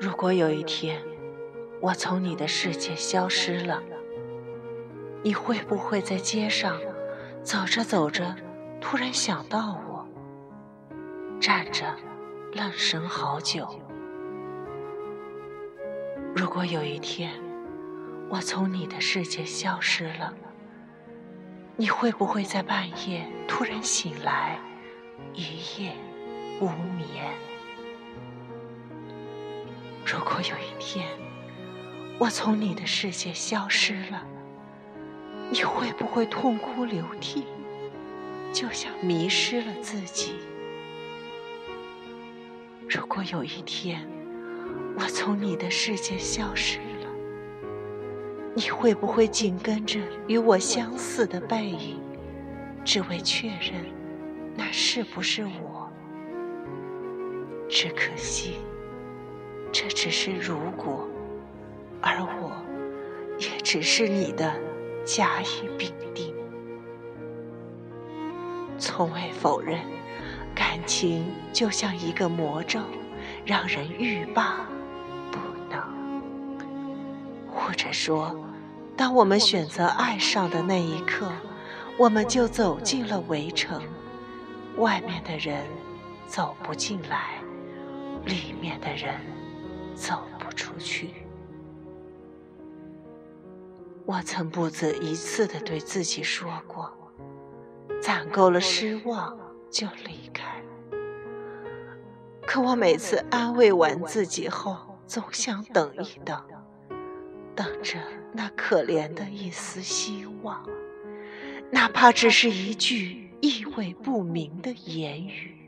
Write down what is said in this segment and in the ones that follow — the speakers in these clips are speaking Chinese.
如果有一天我从你的世界消失了，你会不会在街上走着走着，突然想到我，站着愣神好久？如果有一天我从你的世界消失了，你会不会在半夜突然醒来，一夜无眠？如果有一天我从你的世界消失了，你会不会痛哭流涕，就像迷失了自己？如果有一天我从你的世界消失了，你会不会紧跟着与我相似的背影，只为确认那是不是我？只可惜。这只是如果，而我也只是你的甲乙丙丁。从未否认，感情就像一个魔咒，让人欲罢不能。或者说，当我们选择爱上的那一刻，我们就走进了围城，外面的人走不进来，里面的人。走不出去。我曾不止一次的对自己说过，攒够了失望就离开。可我每次安慰完自己后，总想等一等，等着那可怜的一丝希望，哪怕只是一句意味不明的言语。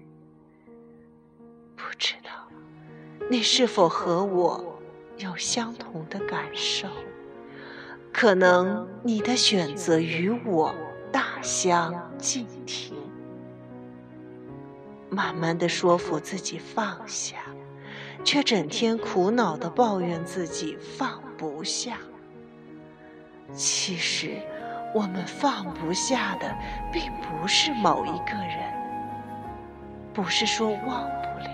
不知道。你是否和我有相同的感受？可能你的选择与我大相径庭。慢慢的说服自己放下，却整天苦恼的抱怨自己放不下。其实，我们放不下的，并不是某一个人，不是说忘不了。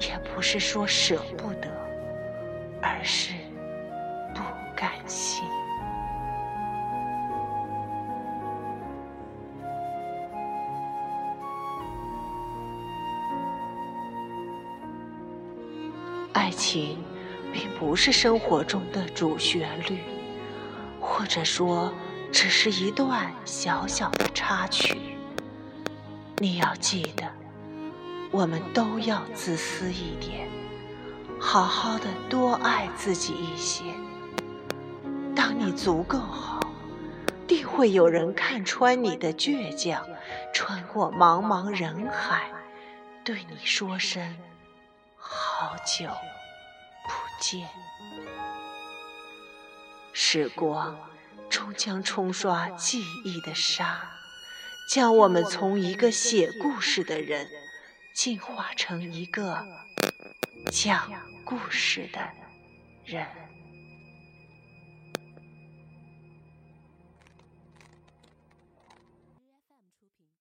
也不是说舍不得，而是不甘心。爱情并不是生活中的主旋律，或者说，只是一段小小的插曲。你要记得。我们都要自私一点，好好的多爱自己一些。当你足够好，定会有人看穿你的倔强，穿过茫茫人海，对你说声好久不见。时光终将冲刷记忆的沙，将我们从一个写故事的人。进化成一个讲故事的人。